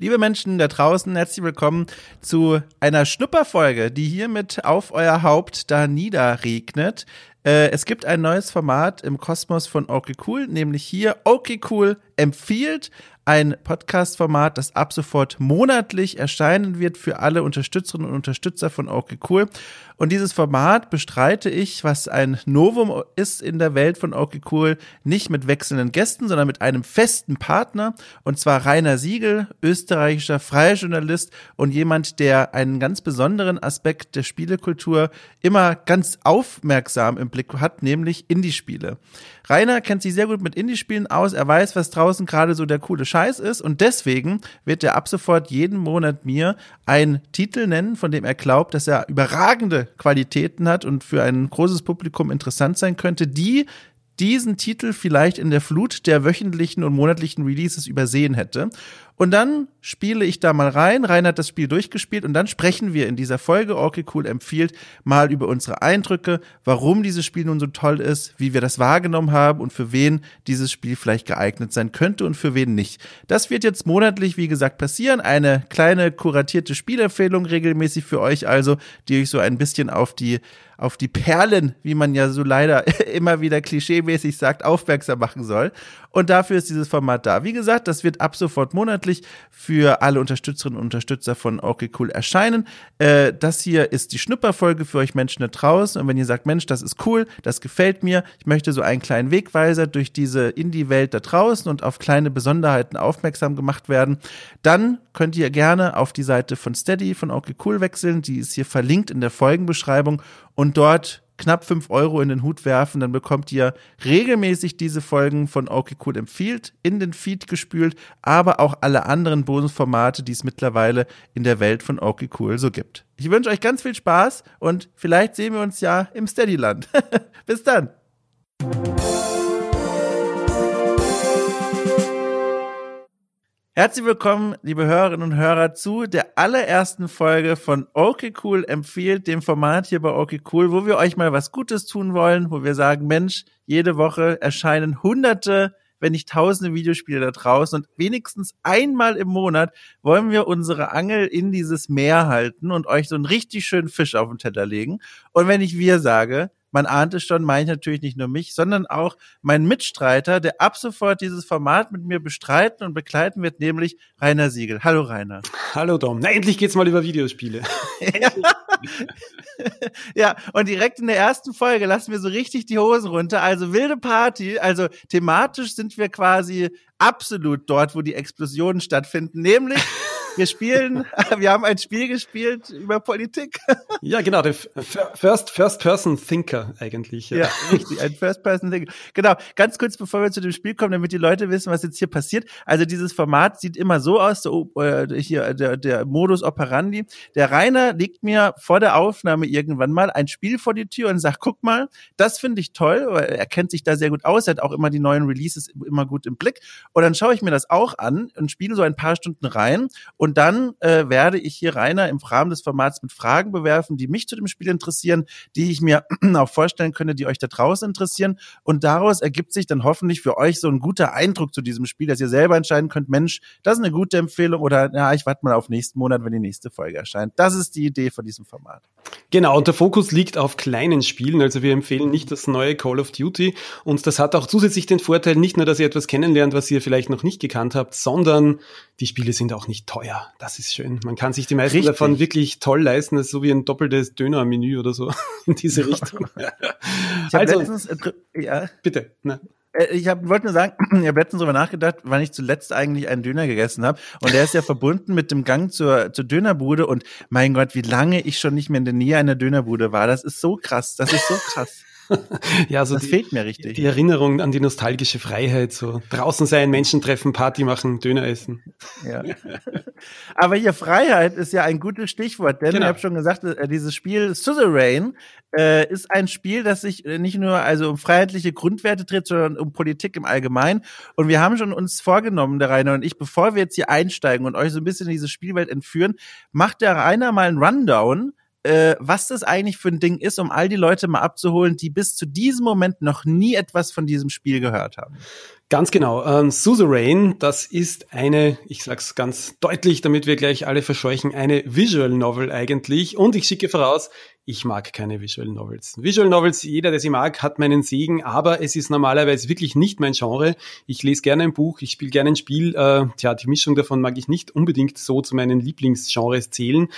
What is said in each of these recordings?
Liebe Menschen da draußen, herzlich willkommen zu einer Schnupperfolge, die hiermit auf euer Haupt da niederregnet. Äh, es gibt ein neues Format im Kosmos von Okay nämlich hier Okay empfiehlt ein Podcast-Format, das ab sofort monatlich erscheinen wird für alle Unterstützerinnen und Unterstützer von Okay Cool. Und dieses Format bestreite ich, was ein Novum ist in der Welt von Okay Cool, nicht mit wechselnden Gästen, sondern mit einem festen Partner. Und zwar Rainer Siegel, österreichischer freier Journalist und jemand, der einen ganz besonderen Aspekt der Spielekultur immer ganz aufmerksam im Blick hat, nämlich Indie-Spiele. Rainer kennt sich sehr gut mit Indie-Spielen aus. Er weiß, was draußen gerade so der coole Scheiß ist. Und deswegen wird er ab sofort jeden Monat mir einen Titel nennen, von dem er glaubt, dass er überragende Qualitäten hat und für ein großes Publikum interessant sein könnte, die diesen Titel vielleicht in der Flut der wöchentlichen und monatlichen Releases übersehen hätte. Und dann spiele ich da mal rein. Rainer hat das Spiel durchgespielt und dann sprechen wir in dieser Folge, okay cool empfiehlt, mal über unsere Eindrücke, warum dieses Spiel nun so toll ist, wie wir das wahrgenommen haben und für wen dieses Spiel vielleicht geeignet sein könnte und für wen nicht. Das wird jetzt monatlich, wie gesagt, passieren. Eine kleine kuratierte Spielempfehlung regelmäßig für euch also, die euch so ein bisschen auf die auf die Perlen, wie man ja so leider immer wieder klischeemäßig sagt, aufmerksam machen soll. Und dafür ist dieses Format da. Wie gesagt, das wird ab sofort monatlich für alle Unterstützerinnen und Unterstützer von Okay Cool erscheinen. Äh, das hier ist die Schnupperfolge für euch Menschen da draußen. Und wenn ihr sagt, Mensch, das ist cool, das gefällt mir, ich möchte so einen kleinen Wegweiser durch diese Indie-Welt da draußen und auf kleine Besonderheiten aufmerksam gemacht werden, dann könnt ihr gerne auf die Seite von Steady von Okay Cool wechseln. Die ist hier verlinkt in der Folgenbeschreibung und dort knapp fünf Euro in den Hut werfen, dann bekommt ihr regelmäßig diese Folgen von Okay Cool empfiehlt in den Feed gespült, aber auch alle anderen Bonusformate, die es mittlerweile in der Welt von Okay Cool so gibt. Ich wünsche euch ganz viel Spaß und vielleicht sehen wir uns ja im Steadyland. Bis dann. Herzlich willkommen, liebe Hörerinnen und Hörer, zu der allerersten Folge von Okay Cool empfiehlt, dem Format hier bei Okay Cool, wo wir euch mal was Gutes tun wollen, wo wir sagen, Mensch, jede Woche erscheinen hunderte, wenn nicht tausende Videospiele da draußen und wenigstens einmal im Monat wollen wir unsere Angel in dieses Meer halten und euch so einen richtig schönen Fisch auf den Teller legen. Und wenn ich wir sage, man ahnt es schon, meine ich natürlich nicht nur mich, sondern auch meinen Mitstreiter, der ab sofort dieses Format mit mir bestreiten und begleiten wird, nämlich Rainer Siegel. Hallo Rainer. Hallo Dom. Na, endlich geht's mal über Videospiele. ja. ja, und direkt in der ersten Folge lassen wir so richtig die Hosen runter. Also wilde Party. Also thematisch sind wir quasi absolut dort, wo die Explosionen stattfinden, nämlich wir spielen, wir haben ein Spiel gespielt über Politik. ja, genau, der First, First Person Thinker eigentlich. Ja, ja richtig, ein First Person Thinker. Genau, ganz kurz bevor wir zu dem Spiel kommen, damit die Leute wissen, was jetzt hier passiert. Also dieses Format sieht immer so aus, so, äh, hier der, der Modus operandi. Der Rainer legt mir vor der Aufnahme irgendwann mal ein Spiel vor die Tür und sagt, guck mal, das finde ich toll, weil er kennt sich da sehr gut aus, er hat auch immer die neuen Releases immer gut im Blick. Und dann schaue ich mir das auch an und spiele so ein paar Stunden rein und und dann äh, werde ich hier Rainer im Rahmen des Formats mit Fragen bewerfen, die mich zu dem Spiel interessieren, die ich mir auch vorstellen könnte, die euch da draußen interessieren. Und daraus ergibt sich dann hoffentlich für euch so ein guter Eindruck zu diesem Spiel, dass ihr selber entscheiden könnt, Mensch, das ist eine gute Empfehlung oder ja, ich warte mal auf nächsten Monat, wenn die nächste Folge erscheint. Das ist die Idee von diesem Format. Genau, und der Fokus liegt auf kleinen Spielen. Also wir empfehlen nicht das neue Call of Duty. Und das hat auch zusätzlich den Vorteil, nicht nur, dass ihr etwas kennenlernt, was ihr vielleicht noch nicht gekannt habt, sondern die Spiele sind auch nicht teuer. Das ist schön. Man kann sich die meisten Richtig. davon wirklich toll leisten. Das ist so wie ein doppeltes Döner-Menü oder so in diese Richtung. also, letztens, äh, ja. bitte. Na. Äh, ich hab, wollte nur sagen, ich habe letztens darüber nachgedacht, wann ich zuletzt eigentlich einen Döner gegessen habe. Und der ist ja verbunden mit dem Gang zur, zur Dönerbude. Und mein Gott, wie lange ich schon nicht mehr in der Nähe einer Dönerbude war. Das ist so krass. Das ist so krass. ja, so das die, fehlt mir richtig. Die Erinnerung an die nostalgische Freiheit, so draußen sein, Menschen treffen, Party machen, Döner essen. Ja. Aber hier Freiheit ist ja ein gutes Stichwort, denn genau. ich habe schon gesagt, äh, dieses Spiel Suzerain äh, ist ein Spiel, das sich äh, nicht nur also um freiheitliche Grundwerte dreht, sondern um Politik im Allgemeinen. Und wir haben schon uns vorgenommen, der Rainer und ich, bevor wir jetzt hier einsteigen und euch so ein bisschen in diese Spielwelt entführen, macht der Rainer mal einen Rundown äh, was das eigentlich für ein Ding ist, um all die Leute mal abzuholen, die bis zu diesem Moment noch nie etwas von diesem Spiel gehört haben. Ganz genau. Ähm, Suzerain, das ist eine, ich sag's ganz deutlich, damit wir gleich alle verscheuchen, eine Visual Novel eigentlich. Und ich schicke voraus, ich mag keine Visual Novels. Visual Novels, jeder, der sie mag, hat meinen Segen, aber es ist normalerweise wirklich nicht mein Genre. Ich lese gerne ein Buch, ich spiele gerne ein Spiel. Äh, tja, die Mischung davon mag ich nicht unbedingt so zu meinen Lieblingsgenres zählen.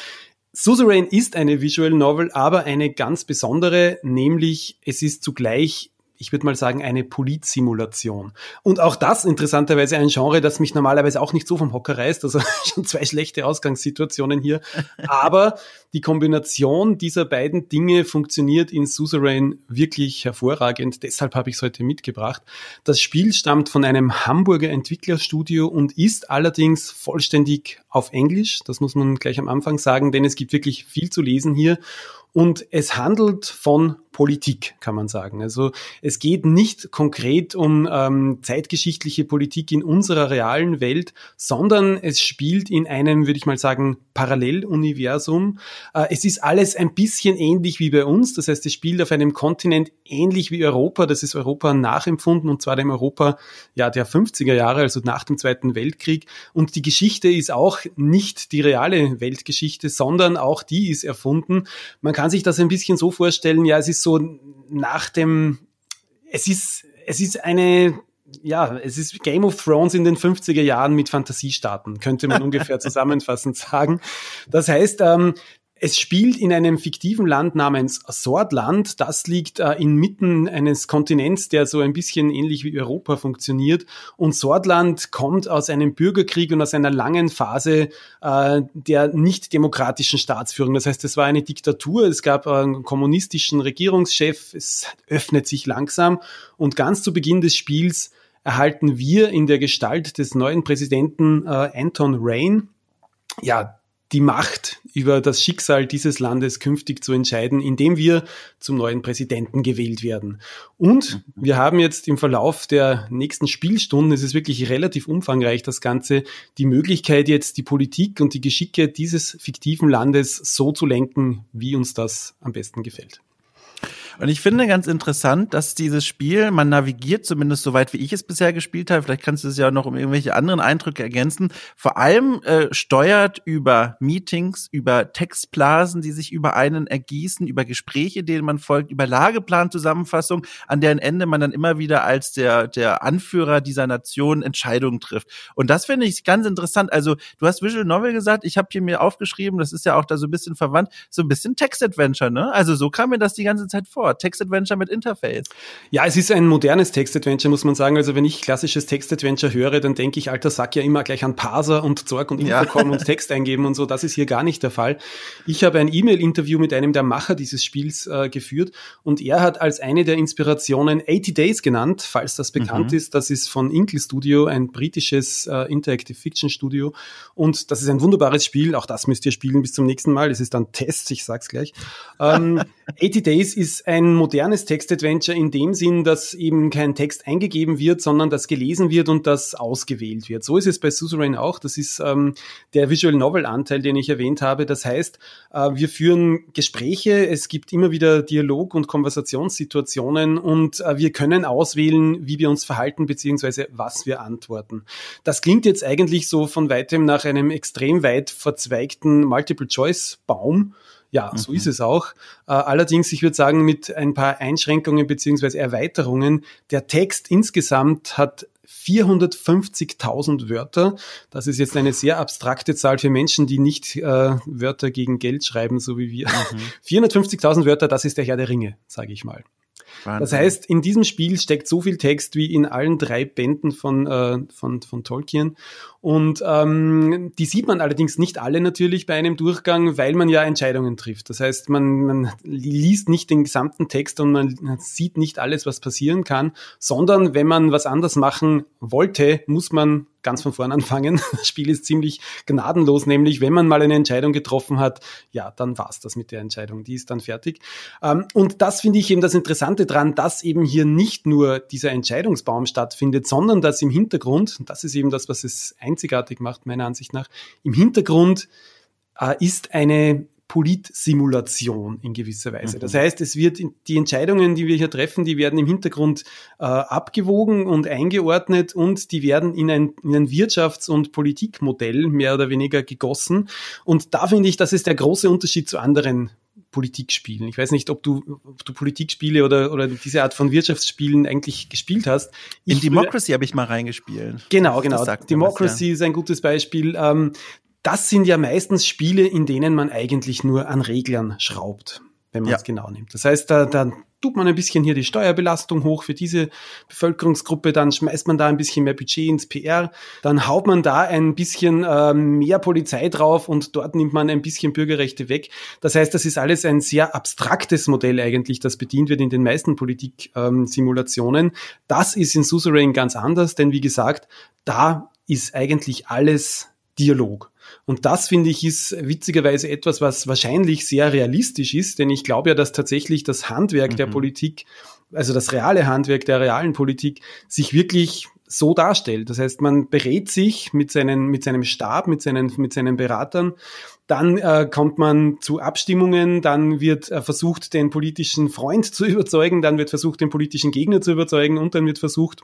Suzerain ist eine Visual Novel, aber eine ganz besondere, nämlich es ist zugleich ich würde mal sagen, eine Politsimulation. Und auch das interessanterweise ein Genre, das mich normalerweise auch nicht so vom Hocker reißt. Also schon zwei schlechte Ausgangssituationen hier. Aber die Kombination dieser beiden Dinge funktioniert in Suzerain wirklich hervorragend. Deshalb habe ich es heute mitgebracht. Das Spiel stammt von einem Hamburger Entwicklerstudio und ist allerdings vollständig auf Englisch. Das muss man gleich am Anfang sagen, denn es gibt wirklich viel zu lesen hier. Und es handelt von Politik, kann man sagen. Also es geht nicht konkret um ähm, zeitgeschichtliche Politik in unserer realen Welt, sondern es spielt in einem, würde ich mal sagen, Paralleluniversum. Äh, es ist alles ein bisschen ähnlich wie bei uns. Das heißt, es spielt auf einem Kontinent ähnlich wie Europa. Das ist Europa nachempfunden und zwar dem Europa ja, der 50er Jahre, also nach dem Zweiten Weltkrieg. Und die Geschichte ist auch nicht die reale Weltgeschichte, sondern auch die ist erfunden. Man kann sich das ein bisschen so vorstellen, ja, es ist so nach dem, es ist, es ist eine, ja, es ist Game of Thrones in den 50er Jahren mit Fantasiestaaten, könnte man ungefähr zusammenfassend sagen. Das heißt, ähm, es spielt in einem fiktiven Land namens Sordland. Das liegt äh, inmitten eines Kontinents, der so ein bisschen ähnlich wie Europa funktioniert. Und Sordland kommt aus einem Bürgerkrieg und aus einer langen Phase äh, der nicht demokratischen Staatsführung. Das heißt, es war eine Diktatur. Es gab einen kommunistischen Regierungschef. Es öffnet sich langsam. Und ganz zu Beginn des Spiels erhalten wir in der Gestalt des neuen Präsidenten äh, Anton Rain ja, die Macht über das Schicksal dieses Landes künftig zu entscheiden, indem wir zum neuen Präsidenten gewählt werden. Und wir haben jetzt im Verlauf der nächsten Spielstunden, es ist wirklich relativ umfangreich das Ganze, die Möglichkeit jetzt die Politik und die Geschicke dieses fiktiven Landes so zu lenken, wie uns das am besten gefällt. Und ich finde ganz interessant, dass dieses Spiel, man navigiert zumindest so weit, wie ich es bisher gespielt habe, vielleicht kannst du es ja noch um irgendwelche anderen Eindrücke ergänzen, vor allem äh, steuert über Meetings, über Textblasen, die sich über einen ergießen, über Gespräche, denen man folgt, über Lageplanzusammenfassung, an deren Ende man dann immer wieder als der, der Anführer dieser Nation Entscheidungen trifft. Und das finde ich ganz interessant. Also du hast Visual Novel gesagt, ich habe hier mir aufgeschrieben, das ist ja auch da so ein bisschen verwandt, so ein bisschen Text-Adventure, ne? Also so kam mir das die ganze Zeit vor. Text-Adventure mit Interface. Ja, es ist ein modernes Text-Adventure, muss man sagen. Also wenn ich klassisches Text-Adventure höre, dann denke ich, alter Sack ja immer gleich an Parser und Zorg und Infocom ja. und Text eingeben und so. Das ist hier gar nicht der Fall. Ich habe ein E-Mail-Interview mit einem der Macher dieses Spiels äh, geführt und er hat als eine der Inspirationen 80 Days genannt, falls das bekannt mhm. ist. Das ist von Inkle Studio, ein britisches äh, Interactive Fiction Studio und das ist ein wunderbares Spiel. Auch das müsst ihr spielen bis zum nächsten Mal. Es ist dann Test, ich sag's gleich. Ähm, 80 Days ist ein modernes Text-Adventure in dem Sinn, dass eben kein Text eingegeben wird, sondern das gelesen wird und das ausgewählt wird. So ist es bei Suzerain auch. Das ist ähm, der Visual Novel-Anteil, den ich erwähnt habe. Das heißt, äh, wir führen Gespräche, es gibt immer wieder Dialog- und Konversationssituationen und äh, wir können auswählen, wie wir uns verhalten beziehungsweise was wir antworten. Das klingt jetzt eigentlich so von weitem nach einem extrem weit verzweigten Multiple-Choice-Baum. Ja, mhm. so ist es auch. Äh, allerdings, ich würde sagen, mit ein paar Einschränkungen beziehungsweise Erweiterungen. Der Text insgesamt hat 450.000 Wörter. Das ist jetzt eine sehr abstrakte Zahl für Menschen, die nicht äh, Wörter gegen Geld schreiben, so wie wir. Mhm. 450.000 Wörter, das ist der Herr der Ringe, sage ich mal. Wahnsinn. Das heißt, in diesem Spiel steckt so viel Text wie in allen drei Bänden von, äh, von, von Tolkien. Und ähm, die sieht man allerdings nicht alle natürlich bei einem Durchgang, weil man ja Entscheidungen trifft. Das heißt, man, man liest nicht den gesamten Text und man sieht nicht alles, was passieren kann, sondern wenn man was anders machen wollte, muss man ganz von vorn anfangen. Das Spiel ist ziemlich gnadenlos, nämlich wenn man mal eine Entscheidung getroffen hat, ja, dann war's das mit der Entscheidung, die ist dann fertig. Ähm, und das finde ich eben das Interessante dran, dass eben hier nicht nur dieser Entscheidungsbaum stattfindet, sondern dass im Hintergrund, und das ist eben das, was es einzigartig macht, meiner Ansicht nach, im Hintergrund äh, ist eine Politsimulation in gewisser Weise. Mhm. Das heißt, es wird die Entscheidungen, die wir hier treffen, die werden im Hintergrund äh, abgewogen und eingeordnet und die werden in ein, in ein Wirtschafts- und Politikmodell mehr oder weniger gegossen. Und da finde ich, das ist der große Unterschied zu anderen Politikspielen. Ich weiß nicht, ob du, ob du Politikspiele oder, oder diese Art von Wirtschaftsspielen eigentlich gespielt hast. Ich In Democracy habe ich mal reingespielt. Genau, genau. Democracy was, ja. ist ein gutes Beispiel. Ähm, das sind ja meistens Spiele, in denen man eigentlich nur an Reglern schraubt, wenn man es genau nimmt. Das heißt, da, da tut man ein bisschen hier die Steuerbelastung hoch für diese Bevölkerungsgruppe, dann schmeißt man da ein bisschen mehr Budget ins PR, dann haut man da ein bisschen äh, mehr Polizei drauf und dort nimmt man ein bisschen Bürgerrechte weg. Das heißt, das ist alles ein sehr abstraktes Modell eigentlich, das bedient wird in den meisten Politik-Simulationen. Ähm, das ist in Suzerain ganz anders, denn wie gesagt, da ist eigentlich alles Dialog. Und das finde ich ist witzigerweise etwas, was wahrscheinlich sehr realistisch ist, denn ich glaube ja, dass tatsächlich das Handwerk mhm. der Politik, also das reale Handwerk der realen Politik, sich wirklich so darstellt. Das heißt, man berät sich mit, seinen, mit seinem Stab, mit seinen, mit seinen Beratern, dann äh, kommt man zu Abstimmungen, dann wird äh, versucht, den politischen Freund zu überzeugen, dann wird versucht, den politischen Gegner zu überzeugen und dann wird versucht,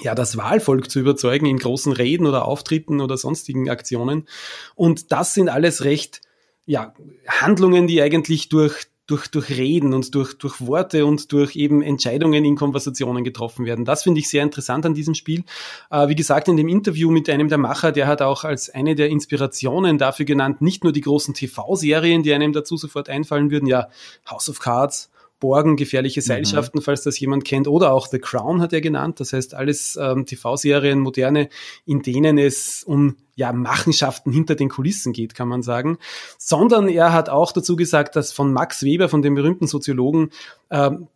ja, das Wahlvolk zu überzeugen in großen Reden oder Auftritten oder sonstigen Aktionen. Und das sind alles recht, ja, Handlungen, die eigentlich durch, durch, durch Reden und durch, durch Worte und durch eben Entscheidungen in Konversationen getroffen werden. Das finde ich sehr interessant an diesem Spiel. Äh, wie gesagt, in dem Interview mit einem der Macher, der hat auch als eine der Inspirationen dafür genannt, nicht nur die großen TV-Serien, die einem dazu sofort einfallen würden, ja, House of Cards, Borgen, gefährliche mhm. Seilschaften, mhm. falls das jemand kennt, oder auch The Crown hat er genannt. Das heißt, alles ähm, TV-Serien, moderne, in denen es um ja, Machenschaften hinter den Kulissen geht, kann man sagen. Sondern er hat auch dazu gesagt, dass von Max Weber, von dem berühmten Soziologen, ähm,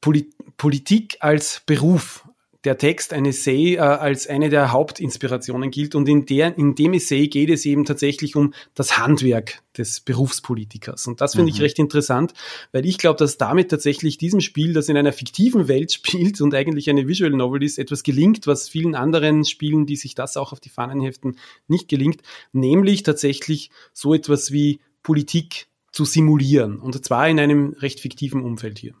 Polit Politik als Beruf der Text, ein Essay, äh, als eine der Hauptinspirationen gilt. Und in, der, in dem Essay geht es eben tatsächlich um das Handwerk des Berufspolitikers. Und das finde mhm. ich recht interessant, weil ich glaube, dass damit tatsächlich diesem Spiel, das in einer fiktiven Welt spielt und eigentlich eine Visual Novel ist, etwas gelingt, was vielen anderen Spielen, die sich das auch auf die Fahnen heften, nicht gelingt, nämlich tatsächlich so etwas wie Politik zu simulieren. Und zwar in einem recht fiktiven Umfeld hier.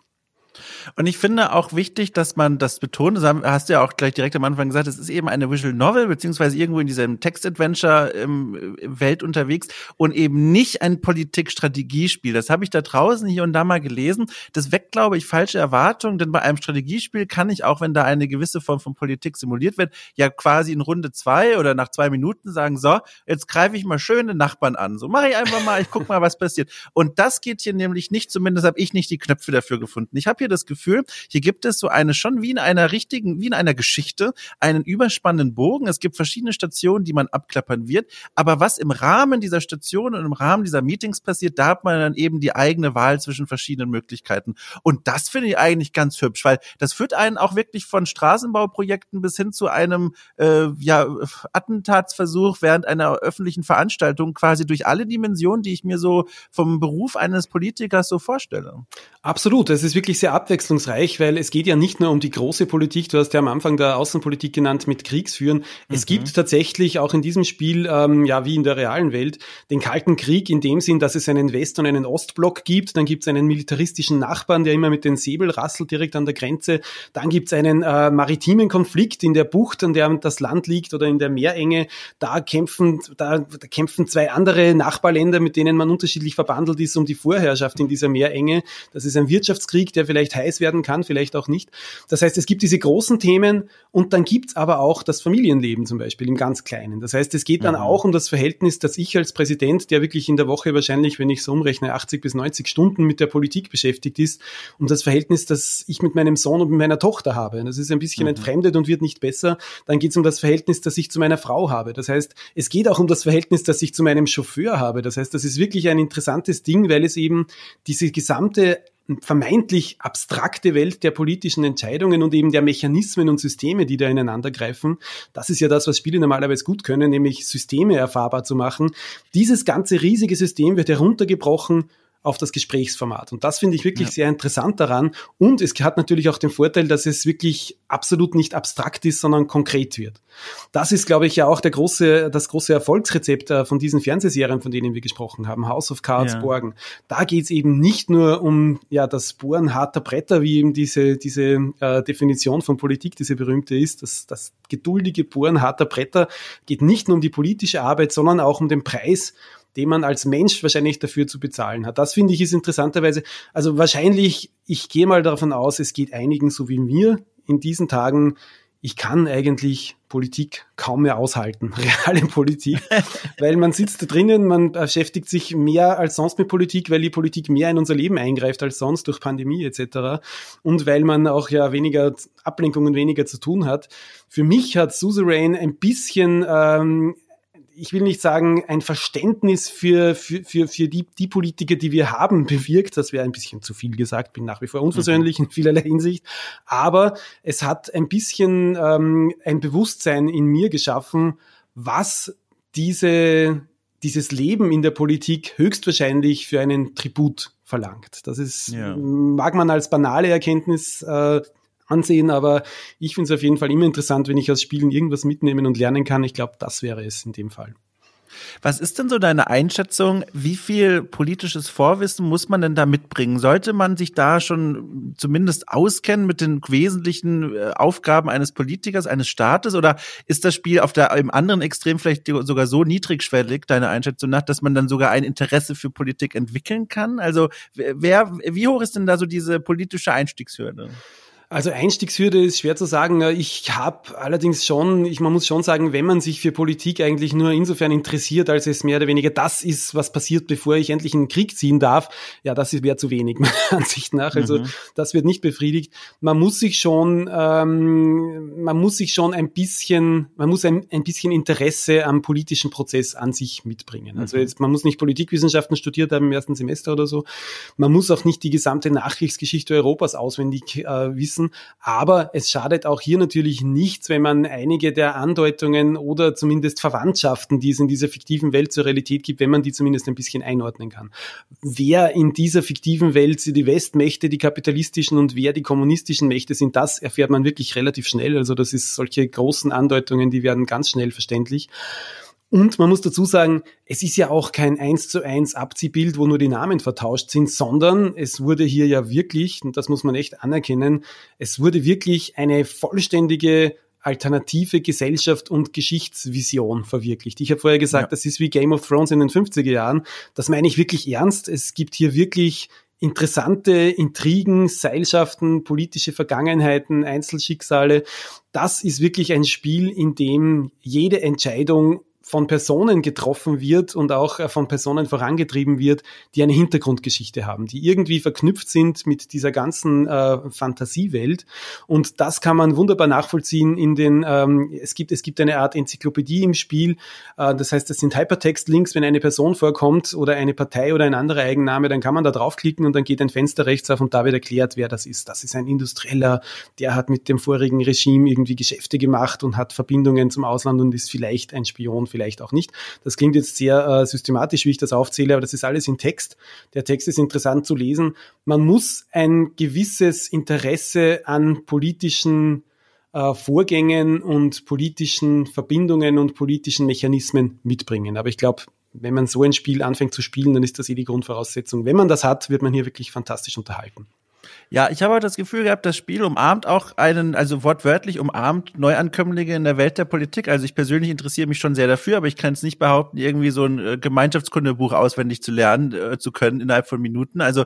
Und ich finde auch wichtig, dass man das betont, das hast du ja auch gleich direkt am Anfang gesagt, es ist eben eine Visual Novel, beziehungsweise irgendwo in diesem Text-Adventure-Welt ähm, unterwegs und eben nicht ein Politik-Strategiespiel. Das habe ich da draußen hier und da mal gelesen. Das weckt, glaube ich, falsche Erwartungen, denn bei einem Strategiespiel kann ich, auch wenn da eine gewisse Form von Politik simuliert wird, ja quasi in Runde zwei oder nach zwei Minuten sagen, so, jetzt greife ich mal schöne Nachbarn an. So mache ich einfach mal, ich guck mal, was passiert. Und das geht hier nämlich nicht, zumindest habe ich nicht die Knöpfe dafür gefunden. Ich habe hier das Gefühl, hier gibt es so eine schon wie in einer richtigen, wie in einer Geschichte, einen überspannenden Bogen. Es gibt verschiedene Stationen, die man abklappern wird. Aber was im Rahmen dieser Stationen und im Rahmen dieser Meetings passiert, da hat man dann eben die eigene Wahl zwischen verschiedenen Möglichkeiten. Und das finde ich eigentlich ganz hübsch, weil das führt einen auch wirklich von Straßenbauprojekten bis hin zu einem äh, ja, Attentatsversuch während einer öffentlichen Veranstaltung quasi durch alle Dimensionen, die ich mir so vom Beruf eines Politikers so vorstelle. Absolut, es ist wirklich sehr abwechslungsreich, weil es geht ja nicht nur um die große Politik, du hast ja am Anfang der Außenpolitik genannt mit Kriegsführen. Es mhm. gibt tatsächlich auch in diesem Spiel, ähm, ja wie in der realen Welt, den Kalten Krieg in dem Sinn, dass es einen West- und einen Ostblock gibt. Dann gibt es einen militaristischen Nachbarn, der immer mit den Säbel rasselt direkt an der Grenze. Dann gibt es einen äh, maritimen Konflikt in der Bucht, an der das Land liegt oder in der Meerenge. Da kämpfen, da, da kämpfen zwei andere Nachbarländer, mit denen man unterschiedlich verbandelt ist, um die Vorherrschaft in dieser Meerenge. Das ist ein Wirtschaftskrieg, der vielleicht heiß werden kann, vielleicht auch nicht. Das heißt, es gibt diese großen Themen und dann gibt's aber auch das Familienleben zum Beispiel im ganz Kleinen. Das heißt, es geht dann mhm. auch um das Verhältnis, dass ich als Präsident, der wirklich in der Woche wahrscheinlich, wenn ich so umrechne, 80 bis 90 Stunden mit der Politik beschäftigt ist, um das Verhältnis, das ich mit meinem Sohn und mit meiner Tochter habe. Das ist ein bisschen mhm. entfremdet und wird nicht besser. Dann geht es um das Verhältnis, das ich zu meiner Frau habe. Das heißt, es geht auch um das Verhältnis, das ich zu meinem Chauffeur habe. Das heißt, das ist wirklich ein interessantes Ding, weil es eben diese gesamte vermeintlich abstrakte Welt der politischen Entscheidungen und eben der Mechanismen und Systeme, die da ineinander greifen. Das ist ja das, was Spiele normalerweise gut können, nämlich Systeme erfahrbar zu machen. Dieses ganze riesige System wird heruntergebrochen auf das Gesprächsformat. Und das finde ich wirklich ja. sehr interessant daran. Und es hat natürlich auch den Vorteil, dass es wirklich absolut nicht abstrakt ist, sondern konkret wird. Das ist, glaube ich, ja auch der große, das große Erfolgsrezept äh, von diesen Fernsehserien, von denen wir gesprochen haben. House of Cards, ja. Borgen. Da geht es eben nicht nur um ja das Bohren harter Bretter, wie eben diese, diese äh, Definition von Politik, diese berühmte ist. Das, das geduldige Bohren harter Bretter geht nicht nur um die politische Arbeit, sondern auch um den Preis, den man als Mensch wahrscheinlich dafür zu bezahlen hat. Das finde ich ist interessanterweise, also wahrscheinlich, ich gehe mal davon aus, es geht einigen so wie mir in diesen Tagen, ich kann eigentlich Politik kaum mehr aushalten, reale Politik, weil man sitzt da drinnen, man beschäftigt sich mehr als sonst mit Politik, weil die Politik mehr in unser Leben eingreift als sonst durch Pandemie etc. Und weil man auch ja weniger Ablenkungen weniger zu tun hat. Für mich hat Suzerain ein bisschen ähm, ich will nicht sagen, ein Verständnis für, für, für, für die, die Politiker, die wir haben, bewirkt. Das wäre ein bisschen zu viel gesagt, bin nach wie vor unversöhnlich mhm. in vielerlei Hinsicht. Aber es hat ein bisschen ähm, ein Bewusstsein in mir geschaffen, was diese, dieses Leben in der Politik höchstwahrscheinlich für einen Tribut verlangt. Das ist, ja. mag man als banale Erkenntnis äh, ansehen, aber ich finde es auf jeden Fall immer interessant, wenn ich aus Spielen irgendwas mitnehmen und lernen kann. Ich glaube, das wäre es in dem Fall. Was ist denn so deine Einschätzung? Wie viel politisches Vorwissen muss man denn da mitbringen? Sollte man sich da schon zumindest auskennen mit den wesentlichen äh, Aufgaben eines Politikers, eines Staates? Oder ist das Spiel auf der, im anderen Extrem vielleicht sogar so niedrigschwellig, deine Einschätzung nach, dass man dann sogar ein Interesse für Politik entwickeln kann? Also, wer, wie hoch ist denn da so diese politische Einstiegshürde? Also Einstiegshürde ist schwer zu sagen. Ich habe allerdings schon, ich, man muss schon sagen, wenn man sich für Politik eigentlich nur insofern interessiert, als es mehr oder weniger das ist, was passiert, bevor ich endlich in den Krieg ziehen darf, ja, das wäre zu wenig, meiner Ansicht nach. Also mhm. das wird nicht befriedigt. Man muss sich schon, ähm, man muss sich schon ein bisschen, man muss ein, ein bisschen Interesse am politischen Prozess an sich mitbringen. Also mhm. jetzt, man muss nicht Politikwissenschaften studiert haben im ersten Semester oder so. Man muss auch nicht die gesamte Nachkriegsgeschichte Europas auswendig äh, wissen wissen. Aber es schadet auch hier natürlich nichts, wenn man einige der Andeutungen oder zumindest Verwandtschaften, die es in dieser fiktiven Welt zur Realität gibt, wenn man die zumindest ein bisschen einordnen kann. Wer in dieser fiktiven Welt die Westmächte, die kapitalistischen und wer die kommunistischen Mächte sind, das erfährt man wirklich relativ schnell. Also das ist solche großen Andeutungen, die werden ganz schnell verständlich. Und man muss dazu sagen, es ist ja auch kein eins zu eins Abziehbild, wo nur die Namen vertauscht sind, sondern es wurde hier ja wirklich, und das muss man echt anerkennen, es wurde wirklich eine vollständige alternative Gesellschaft und Geschichtsvision verwirklicht. Ich habe vorher gesagt, ja. das ist wie Game of Thrones in den 50er Jahren. Das meine ich wirklich ernst. Es gibt hier wirklich interessante Intrigen, Seilschaften, politische Vergangenheiten, Einzelschicksale. Das ist wirklich ein Spiel, in dem jede Entscheidung von Personen getroffen wird und auch äh, von Personen vorangetrieben wird, die eine Hintergrundgeschichte haben, die irgendwie verknüpft sind mit dieser ganzen äh, Fantasiewelt. Und das kann man wunderbar nachvollziehen in den, ähm, es gibt, es gibt eine Art Enzyklopädie im Spiel. Äh, das heißt, das sind Hypertext-Links, wenn eine Person vorkommt oder eine Partei oder ein anderer Eigenname, dann kann man da draufklicken und dann geht ein Fenster rechts auf und da wird erklärt, wer das ist. Das ist ein Industrieller, der hat mit dem vorigen Regime irgendwie Geschäfte gemacht und hat Verbindungen zum Ausland und ist vielleicht ein Spion, vielleicht auch nicht. Das klingt jetzt sehr äh, systematisch, wie ich das aufzähle, aber das ist alles in Text. Der Text ist interessant zu lesen. Man muss ein gewisses Interesse an politischen äh, Vorgängen und politischen Verbindungen und politischen Mechanismen mitbringen. Aber ich glaube, wenn man so ein Spiel anfängt zu spielen, dann ist das eh die Grundvoraussetzung. Wenn man das hat, wird man hier wirklich fantastisch unterhalten. Ja, ich habe auch das Gefühl gehabt, das Spiel umarmt auch einen, also wortwörtlich umarmt Neuankömmlinge in der Welt der Politik. Also ich persönlich interessiere mich schon sehr dafür, aber ich kann es nicht behaupten, irgendwie so ein äh, Gemeinschaftskundebuch auswendig zu lernen äh, zu können innerhalb von Minuten. Also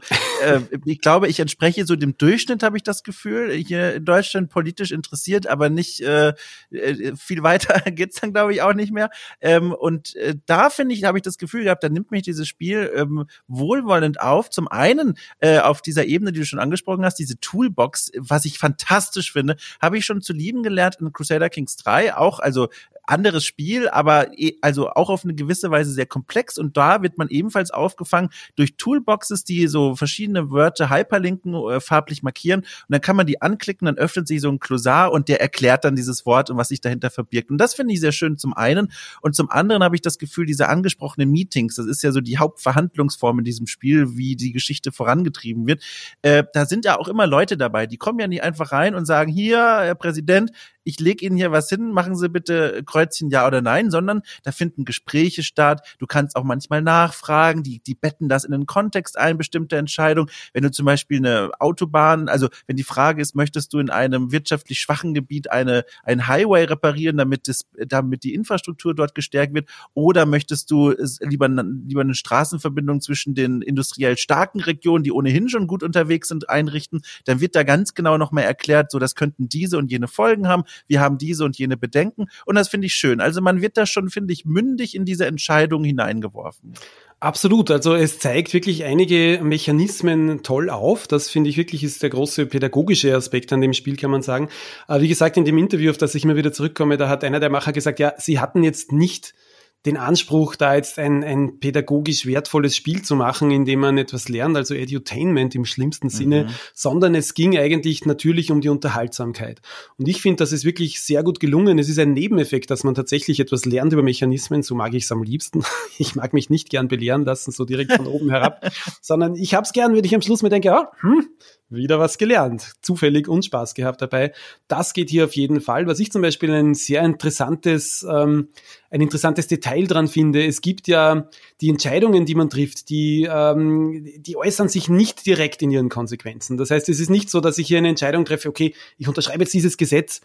äh, ich glaube, ich entspreche so dem Durchschnitt, habe ich das Gefühl, hier in Deutschland politisch interessiert, aber nicht äh, äh viel weiter geht's dann, glaube ich, auch nicht mehr. Ähm, und äh, da finde ich, habe ich das Gefühl gehabt, da nimmt mich dieses Spiel ähm, wohlwollend auf. Zum einen äh, auf dieser Ebene, die du schon angesprochen angesprochen hast, diese Toolbox, was ich fantastisch finde, habe ich schon zu lieben gelernt in Crusader Kings 3, auch. Also anderes Spiel, aber eh, also auch auf eine gewisse Weise sehr komplex und da wird man ebenfalls aufgefangen durch Toolboxes, die so verschiedene Wörter hyperlinken, äh, farblich markieren und dann kann man die anklicken, dann öffnet sich so ein Klosar und der erklärt dann dieses Wort und was sich dahinter verbirgt. Und das finde ich sehr schön zum einen und zum anderen habe ich das Gefühl, diese angesprochenen Meetings, das ist ja so die Hauptverhandlungsform in diesem Spiel, wie die Geschichte vorangetrieben wird. Äh, da sind ja auch immer Leute dabei, die kommen ja nicht einfach rein und sagen, hier, Herr Präsident, ich lege Ihnen hier was hin, machen Sie bitte Kreuzchen ja oder nein, sondern da finden Gespräche statt. Du kannst auch manchmal nachfragen, die, die betten das in den Kontext ein, bestimmte Entscheidung. Wenn du zum Beispiel eine Autobahn, also wenn die Frage ist, möchtest du in einem wirtschaftlich schwachen Gebiet eine, ein Highway reparieren, damit es, damit die Infrastruktur dort gestärkt wird, oder möchtest du lieber, lieber eine Straßenverbindung zwischen den industriell starken Regionen, die ohnehin schon gut unterwegs sind, einrichten, dann wird da ganz genau nochmal erklärt, so das könnten diese und jene Folgen haben wir haben diese und jene Bedenken. Und das finde ich schön. Also man wird da schon, finde ich, mündig in diese Entscheidung hineingeworfen. Absolut. Also es zeigt wirklich einige Mechanismen toll auf. Das finde ich wirklich ist der große pädagogische Aspekt an dem Spiel, kann man sagen. Aber wie gesagt, in dem Interview, auf das ich immer wieder zurückkomme, da hat einer der Macher gesagt, ja, sie hatten jetzt nicht den Anspruch, da jetzt ein, ein pädagogisch wertvolles Spiel zu machen, in dem man etwas lernt, also Edutainment im schlimmsten Sinne, mhm. sondern es ging eigentlich natürlich um die Unterhaltsamkeit. Und ich finde, das ist wirklich sehr gut gelungen. Es ist ein Nebeneffekt, dass man tatsächlich etwas lernt über Mechanismen, so mag ich es am liebsten. Ich mag mich nicht gern belehren lassen, so direkt von oben herab, sondern ich hab's gern, würde ich am Schluss mir denken, ja, hm, wieder was gelernt, zufällig und Spaß gehabt dabei. Das geht hier auf jeden Fall. Was ich zum Beispiel ein sehr interessantes, ähm, ein interessantes Detail dran finde, es gibt ja die Entscheidungen, die man trifft, die, ähm, die äußern sich nicht direkt in ihren Konsequenzen. Das heißt, es ist nicht so, dass ich hier eine Entscheidung treffe, okay, ich unterschreibe jetzt dieses Gesetz